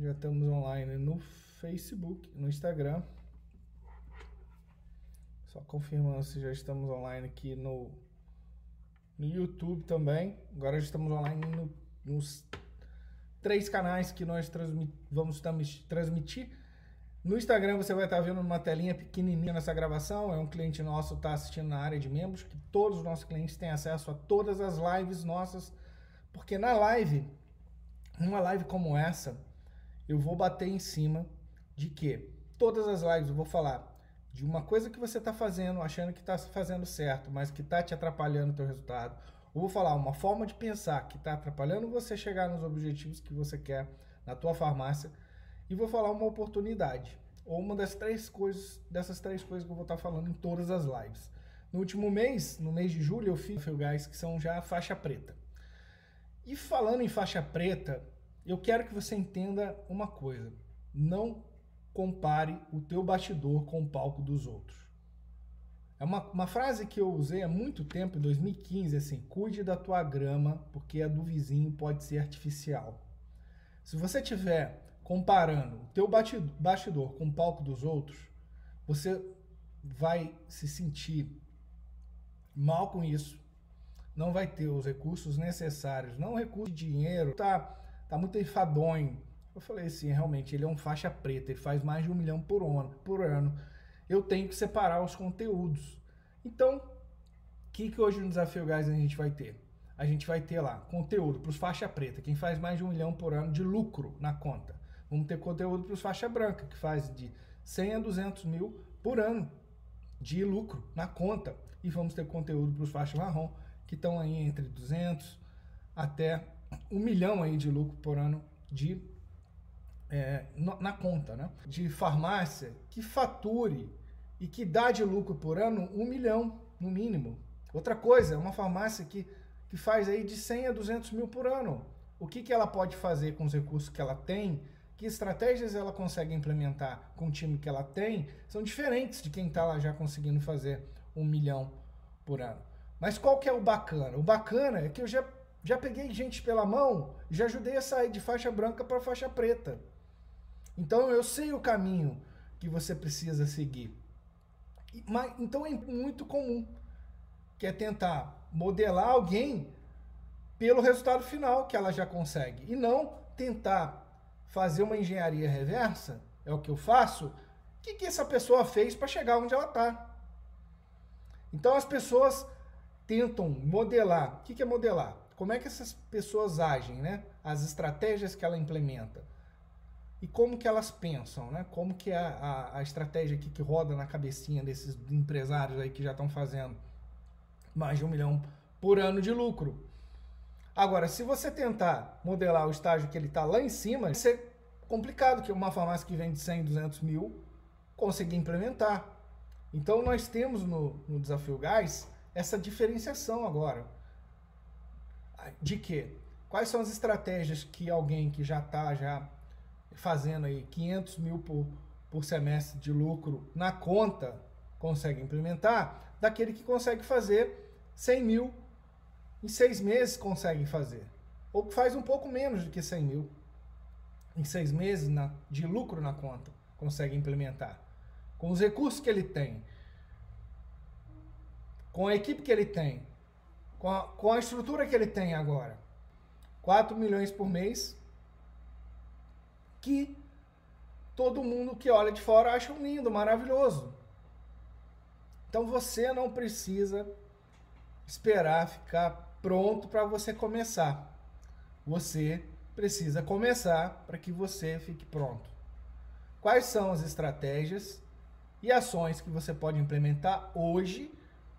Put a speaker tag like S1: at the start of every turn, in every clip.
S1: Já estamos online no Facebook, no Instagram. Só confirmando se já estamos online aqui no, no YouTube também. Agora já estamos online no, nos três canais que nós transmit, vamos transmitir. No Instagram você vai estar vendo uma telinha pequenininha nessa gravação. É um cliente nosso está assistindo na área de membros, que todos os nossos clientes têm acesso a todas as lives nossas. Porque na live, uma live como essa, eu vou bater em cima de que todas as lives eu vou falar de uma coisa que você está fazendo, achando que está fazendo certo, mas que está te atrapalhando o teu resultado. Ou vou falar uma forma de pensar que está atrapalhando você chegar nos objetivos que você quer na tua farmácia. E vou falar uma oportunidade, ou uma das três coisas, dessas três coisas que eu vou estar tá falando em todas as lives. No último mês, no mês de julho, eu fiz Guys, que são já faixa preta. E falando em faixa preta, eu quero que você entenda uma coisa. Não compare o teu bastidor com o palco dos outros. É uma, uma frase que eu usei há muito tempo, em 2015, assim, cuide da tua grama, porque a do vizinho pode ser artificial. Se você estiver comparando o teu bastidor com o palco dos outros, você vai se sentir mal com isso, não vai ter os recursos necessários, não recurso de dinheiro, tá tá muito enfadonho. Eu falei assim, realmente, ele é um faixa preta, ele faz mais de um milhão por ano. Por ano. Eu tenho que separar os conteúdos. Então, o que, que hoje no Desafio Gás a gente vai ter? A gente vai ter lá conteúdo para os faixa preta, quem faz mais de um milhão por ano de lucro na conta. Vamos ter conteúdo para os faixa branca, que faz de 100 a 200 mil por ano de lucro na conta. E vamos ter conteúdo para os faixa marrom, que estão aí entre 200 até um milhão aí de lucro por ano de é, na conta, né? De farmácia que fature e que dá de lucro por ano um milhão, no mínimo. Outra coisa, uma farmácia que, que faz aí de 100 a 200 mil por ano. O que, que ela pode fazer com os recursos que ela tem? Que estratégias ela consegue implementar com o time que ela tem? São diferentes de quem está lá já conseguindo fazer um milhão por ano. Mas qual que é o bacana? O bacana é que eu já já peguei gente pela mão, já ajudei a sair de faixa branca para faixa preta. Então eu sei o caminho que você precisa seguir. Mas, então é muito comum que é tentar modelar alguém pelo resultado final que ela já consegue e não tentar fazer uma engenharia reversa, é o que eu faço. O que, que essa pessoa fez para chegar onde ela está? Então as pessoas tentam modelar. O que, que é modelar? Como é que essas pessoas agem, né? As estratégias que ela implementa e como que elas pensam, né? Como que é a, a estratégia aqui que roda na cabecinha desses empresários aí que já estão fazendo mais de um milhão por ano de lucro. Agora, se você tentar modelar o estágio que ele está lá em cima, vai ser complicado que uma farmácia que vende 100, 200 mil conseguir implementar. Então, nós temos no, no Desafio Gás essa diferenciação agora de que quais são as estratégias que alguém que já está já fazendo aí 500 mil por, por semestre de lucro na conta consegue implementar, daquele que consegue fazer 100 mil em seis meses consegue fazer. Ou que faz um pouco menos do que 100 mil em seis meses na, de lucro na conta consegue implementar. Com os recursos que ele tem, com a equipe que ele tem, com a, com a estrutura que ele tem agora, 4 milhões por mês, que todo mundo que olha de fora acha lindo, maravilhoso. Então você não precisa esperar ficar pronto para você começar. Você precisa começar para que você fique pronto. Quais são as estratégias e ações que você pode implementar hoje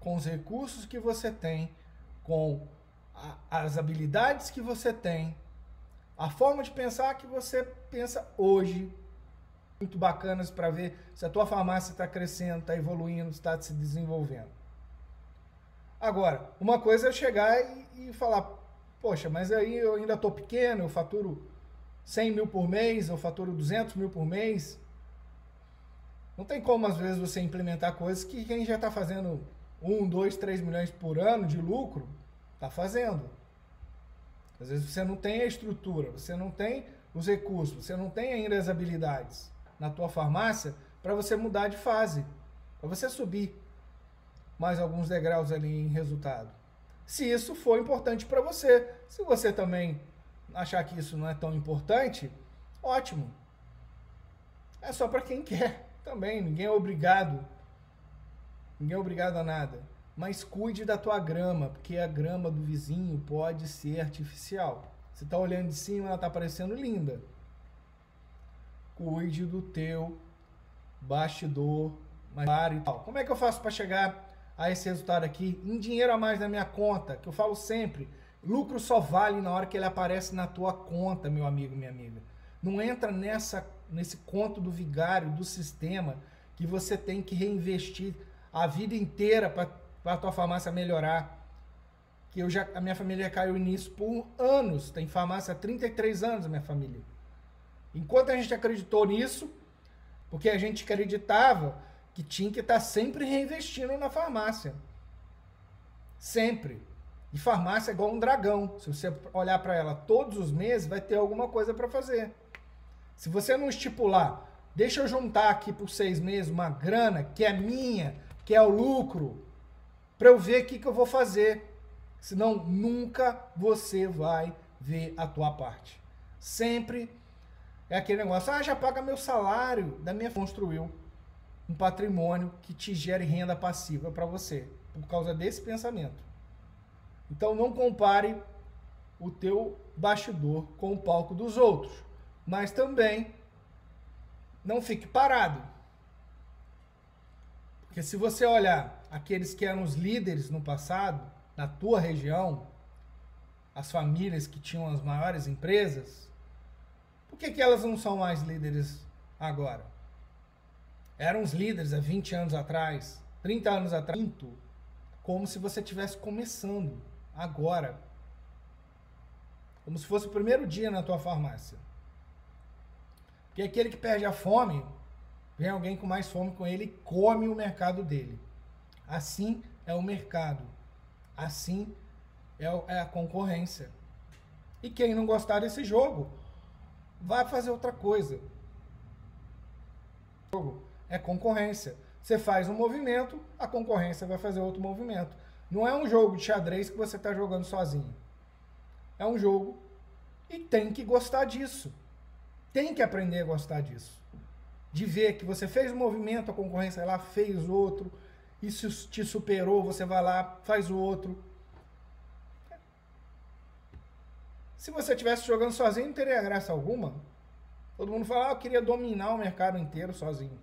S1: com os recursos que você tem com a, as habilidades que você tem, a forma de pensar que você pensa hoje, muito bacanas para ver se a tua farmácia está crescendo, está evoluindo, está se desenvolvendo. Agora, uma coisa é chegar e, e falar, poxa, mas aí eu ainda estou pequeno, eu faturo 100 mil por mês, eu faturo 200 mil por mês. Não tem como, às vezes, você implementar coisas que quem já está fazendo 1, 2, 3 milhões por ano de lucro, está fazendo. Às vezes você não tem a estrutura, você não tem os recursos, você não tem ainda as habilidades na tua farmácia para você mudar de fase, para você subir mais alguns degraus ali em resultado. Se isso for importante para você, se você também achar que isso não é tão importante, ótimo. É só para quem quer também, ninguém é obrigado. Ninguém é obrigado a nada. Mas cuide da tua grama, porque a grama do vizinho pode ser artificial. Você está olhando de cima, ela está parecendo linda. Cuide do teu bastidor, e tal. Como é que eu faço para chegar a esse resultado aqui em dinheiro a mais na minha conta? Que eu falo sempre, lucro só vale na hora que ele aparece na tua conta, meu amigo, minha amiga. Não entra nessa nesse conto do vigário, do sistema que você tem que reinvestir a vida inteira para a tua farmácia melhorar. Que eu já a minha família caiu nisso por anos, tem farmácia há 33 anos a minha família. Enquanto a gente acreditou nisso, porque a gente acreditava que tinha que estar sempre reinvestindo na farmácia. Sempre. E farmácia é igual um dragão. Se você olhar para ela todos os meses, vai ter alguma coisa para fazer. Se você não estipular, deixa eu juntar aqui por seis meses uma grana que é minha, que é o lucro, para eu ver o que, que eu vou fazer. Senão nunca você vai ver a tua parte. Sempre é aquele negócio, ah, já paga meu salário, da minha construiu um patrimônio que te gere renda passiva para você, por causa desse pensamento. Então não compare o teu bastidor com o palco dos outros, mas também não fique parado. Porque se você olhar aqueles que eram os líderes no passado, na tua região, as famílias que tinham as maiores empresas, por que, que elas não são mais líderes agora? Eram os líderes há 20 anos atrás, 30 anos atrás, como se você estivesse começando agora. Como se fosse o primeiro dia na tua farmácia. Porque aquele que perde a fome, vem alguém com mais fome com ele e come o mercado dele. Assim é o mercado. Assim é, é a concorrência. E quem não gostar desse jogo, vai fazer outra coisa. É concorrência. Você faz um movimento, a concorrência vai fazer outro movimento. Não é um jogo de xadrez que você está jogando sozinho. É um jogo e tem que gostar disso. Tem que aprender a gostar disso. De ver que você fez um movimento, a concorrência lá fez outro, isso te superou, você vai lá, faz o outro. Se você estivesse jogando sozinho, não teria graça alguma. Todo mundo fala, ah, eu queria dominar o mercado inteiro sozinho.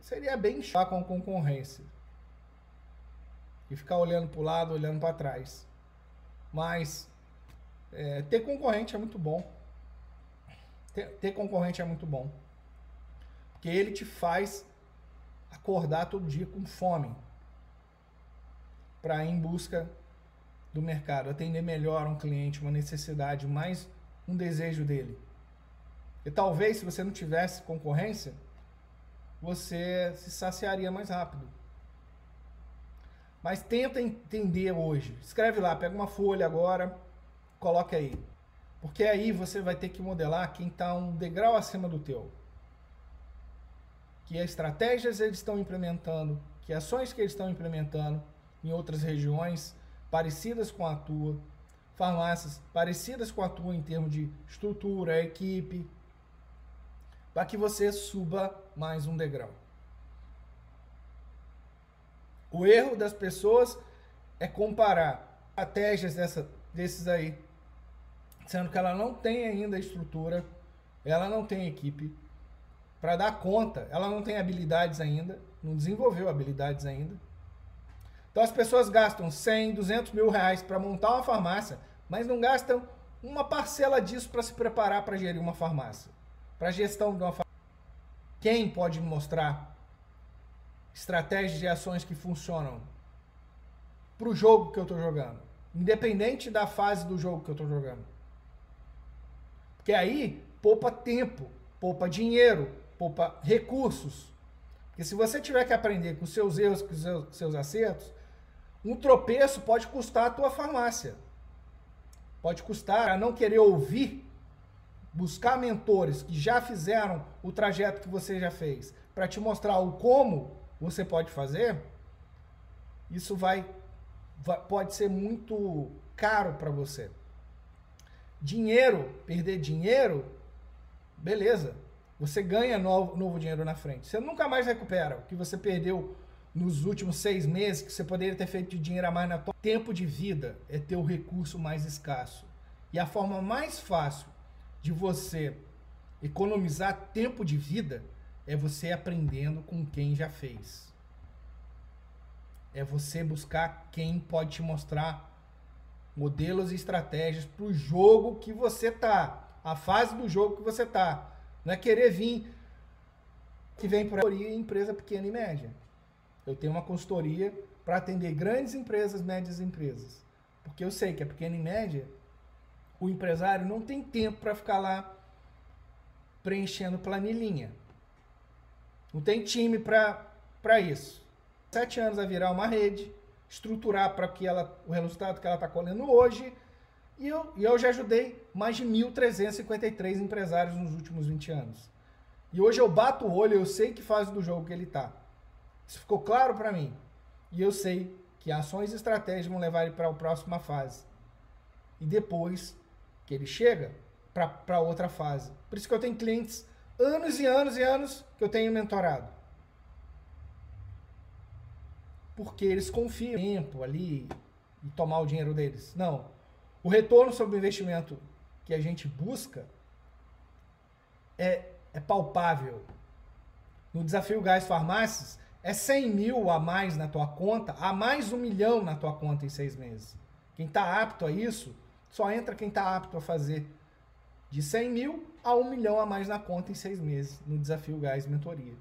S1: Seria bem chato com a concorrência. E ficar olhando para o lado, olhando para trás. Mas é, ter concorrente é muito bom. Ter, ter concorrente é muito bom. Porque ele te faz acordar todo dia com fome para ir em busca do mercado, atender melhor um cliente, uma necessidade, mais um desejo dele. E talvez, se você não tivesse concorrência, você se saciaria mais rápido. Mas tenta entender hoje. Escreve lá, pega uma folha agora, coloca aí. Porque aí você vai ter que modelar quem está um degrau acima do teu. Que estratégias eles estão implementando, que ações que eles estão implementando em outras regiões, parecidas com a tua, farmácias parecidas com a tua em termos de estrutura, equipe, para que você suba mais um degrau. O erro das pessoas é comparar estratégias dessa, desses aí, sendo que ela não tem ainda estrutura, ela não tem equipe para dar conta, ela não tem habilidades ainda, não desenvolveu habilidades ainda então as pessoas gastam 100, 200 mil reais para montar uma farmácia, mas não gastam uma parcela disso para se preparar para gerir uma farmácia, para gestão de uma farmácia. Quem pode me mostrar estratégias e ações que funcionam para o jogo que eu estou jogando, independente da fase do jogo que eu estou jogando? Porque aí poupa tempo, poupa dinheiro, recursos. Porque se você tiver que aprender com seus erros, com seus, seus acertos, um tropeço pode custar a tua farmácia. Pode custar a não querer ouvir buscar mentores que já fizeram o trajeto que você já fez, para te mostrar o como você pode fazer, isso vai, vai pode ser muito caro para você. Dinheiro, perder dinheiro, beleza. Você ganha novo, novo dinheiro na frente. Você nunca mais recupera o que você perdeu nos últimos seis meses, que você poderia ter feito de dinheiro a mais na tua. Tempo de vida é ter o recurso mais escasso. E a forma mais fácil de você economizar tempo de vida é você aprendendo com quem já fez. É você buscar quem pode te mostrar modelos e estratégias para o jogo que você tá, a fase do jogo que você tá. Não é querer vir que vem por aí empresa pequena e média. Eu tenho uma consultoria para atender grandes empresas, médias empresas. Porque eu sei que a pequena e média, o empresário não tem tempo para ficar lá preenchendo planilhinha. Não tem time para isso. Sete anos a virar uma rede, estruturar para que ela, o resultado que ela está colhendo hoje. E eu, e eu já ajudei mais de 1.353 empresários nos últimos 20 anos. E hoje eu bato o olho, eu sei que fase do jogo que ele está. Isso ficou claro para mim. E eu sei que ações e estratégias vão levar ele para a próxima fase. E depois que ele chega para outra fase. Por isso que eu tenho clientes anos e anos e anos que eu tenho mentorado. Porque eles confiam tempo ali e tomar o dinheiro deles. Não. O retorno sobre o investimento que a gente busca é, é palpável. No desafio Gás Farmácias, é 100 mil a mais na tua conta, a mais um milhão na tua conta em seis meses. Quem está apto a isso, só entra quem está apto a fazer de 100 mil a um milhão a mais na conta em seis meses, no Desafio Gás Mentoria.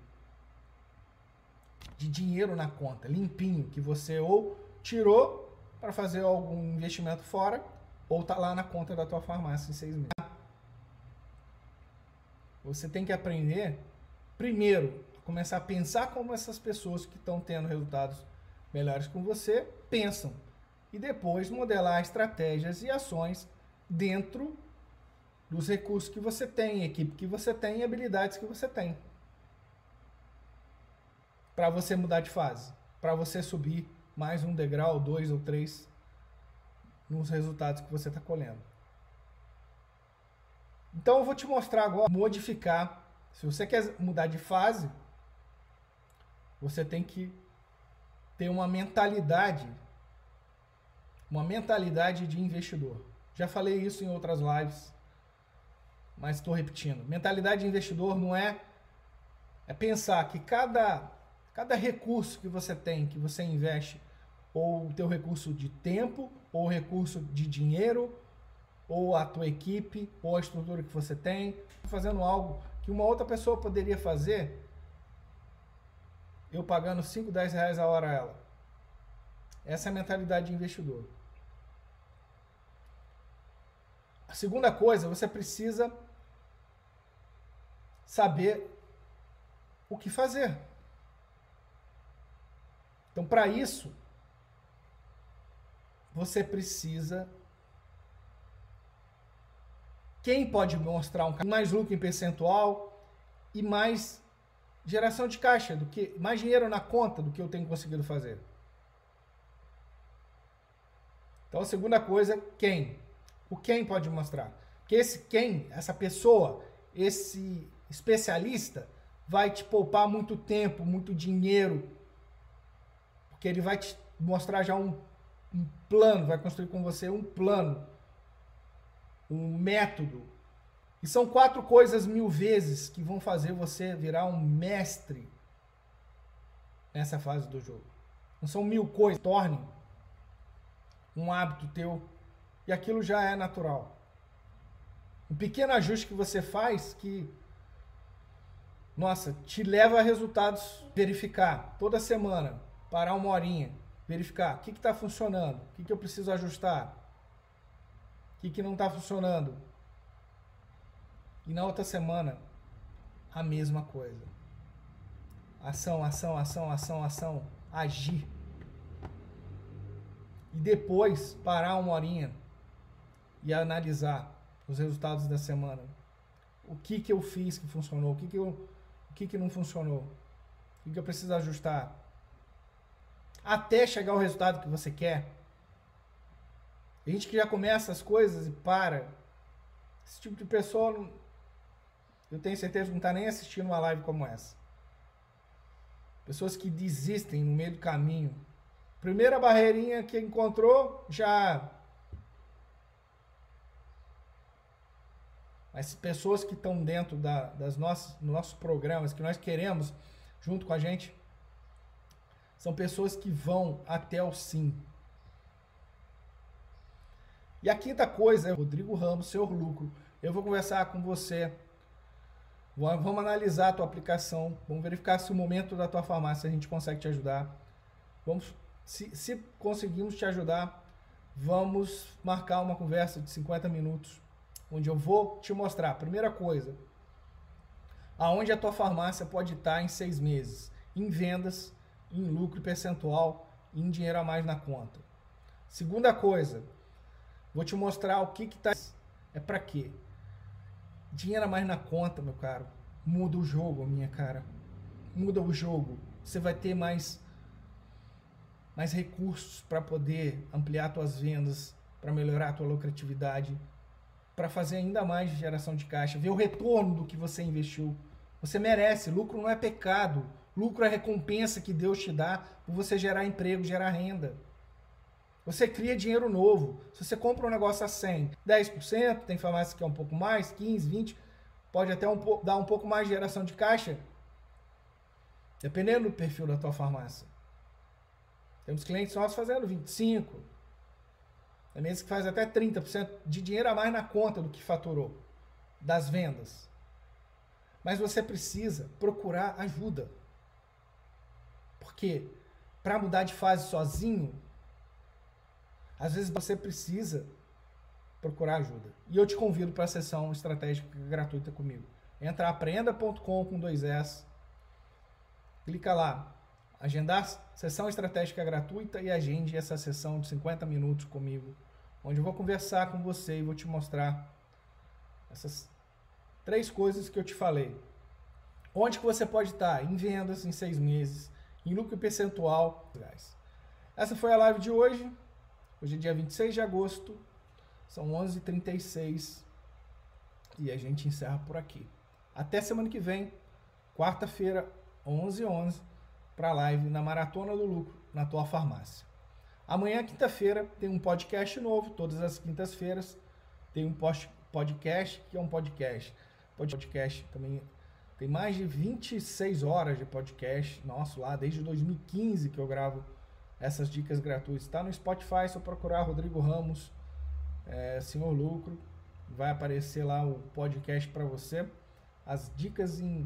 S1: De dinheiro na conta, limpinho, que você ou tirou para fazer algum investimento fora, ou está lá na conta da tua farmácia em seis meses. Você tem que aprender, primeiro, começar a pensar como essas pessoas que estão tendo resultados melhores com você pensam. E depois modelar estratégias e ações dentro dos recursos que você tem, equipe que você tem e habilidades que você tem. Para você mudar de fase, para você subir mais um degrau, dois ou três nos resultados que você está colhendo. Então eu vou te mostrar agora modificar. Se você quer mudar de fase, você tem que ter uma mentalidade, uma mentalidade de investidor. Já falei isso em outras lives, mas estou repetindo. Mentalidade de investidor não é é pensar que cada cada recurso que você tem, que você investe, ou o teu recurso de tempo, ou recurso de dinheiro, ou a tua equipe, ou a estrutura que você tem, fazendo algo que uma outra pessoa poderia fazer eu pagando 5, 10 reais a hora ela. Essa é a mentalidade de investidor. A segunda coisa, você precisa saber o que fazer. Então, para isso, você precisa. Quem pode mostrar um mais lucro em percentual e mais geração de caixa, do que mais dinheiro na conta do que eu tenho conseguido fazer. Então a segunda coisa, quem? O quem pode mostrar? Que esse quem, essa pessoa, esse especialista vai te poupar muito tempo, muito dinheiro, porque ele vai te mostrar já um, um plano, vai construir com você um plano, um método, e são quatro coisas mil vezes que vão fazer você virar um mestre nessa fase do jogo. Não são mil coisas que tornem um hábito teu e aquilo já é natural. Um pequeno ajuste que você faz que, nossa, te leva a resultados. Verificar toda semana, parar uma horinha, verificar o que está funcionando, o que, que eu preciso ajustar, o que, que não está funcionando e na outra semana, a mesma coisa. Ação, ação, ação, ação, ação. Agir. E depois parar uma horinha e analisar os resultados da semana. o que que eu fiz que funcionou, o que que, eu, o que, que não funcionou, o que, que eu preciso ajustar. Até chegar ao resultado que você quer. A gente que já começa as coisas e para. Esse tipo de pessoa, eu tenho certeza que não está nem assistindo uma live como essa. Pessoas que desistem no meio do caminho. Primeira barreirinha que encontrou, já. Mas pessoas que estão dentro da, das nossas, dos nossos programas, que nós queremos junto com a gente, são pessoas que vão até o sim. E a quinta coisa é Rodrigo Ramos, seu lucro. Eu vou conversar com você Vamos analisar a tua aplicação, vamos verificar se o momento da tua farmácia a gente consegue te ajudar. Vamos, se, se conseguimos te ajudar, vamos marcar uma conversa de 50 minutos, onde eu vou te mostrar, primeira coisa, aonde a tua farmácia pode estar em seis meses, em vendas, em lucro percentual, em dinheiro a mais na conta. Segunda coisa, vou te mostrar o que que tá é para quê? Dinheiro a mais na conta, meu caro. Muda o jogo, minha cara. Muda o jogo. Você vai ter mais mais recursos para poder ampliar suas vendas, para melhorar a tua lucratividade, para fazer ainda mais geração de caixa, ver o retorno do que você investiu. Você merece, lucro não é pecado. Lucro é recompensa que Deus te dá por você gerar emprego, gerar renda. Você cria dinheiro novo. Se você compra um negócio a 100, 10%, tem farmácia que é um pouco mais, 15, 20, pode até um, dar um pouco mais de geração de caixa, dependendo do perfil da tua farmácia. Temos clientes nossos fazendo 25, tem meses que faz até 30% de dinheiro a mais na conta do que faturou das vendas. Mas você precisa procurar ajuda. Porque para mudar de fase sozinho, às vezes você precisa procurar ajuda. E eu te convido para a sessão estratégica gratuita comigo. Entra aprenda.com com dois S. Clica lá, agendar sessão estratégica gratuita e agende essa sessão de 50 minutos comigo, onde eu vou conversar com você e vou te mostrar essas três coisas que eu te falei. Onde que você pode estar? Em vendas em seis meses, em lucro percentual. Essa foi a live de hoje. Hoje é dia 26 de agosto, são 11h36 e a gente encerra por aqui. Até semana que vem, quarta-feira, 11h11, 11, para a live na Maratona do Lucro, na tua farmácia. Amanhã, quinta-feira, tem um podcast novo, todas as quintas-feiras. Tem um podcast, que é um podcast. Podcast também tem mais de 26 horas de podcast nosso lá, desde 2015 que eu gravo essas dicas gratuitas. Está no Spotify, só procurar Rodrigo Ramos, é, Senhor Lucro, vai aparecer lá o podcast para você. As dicas em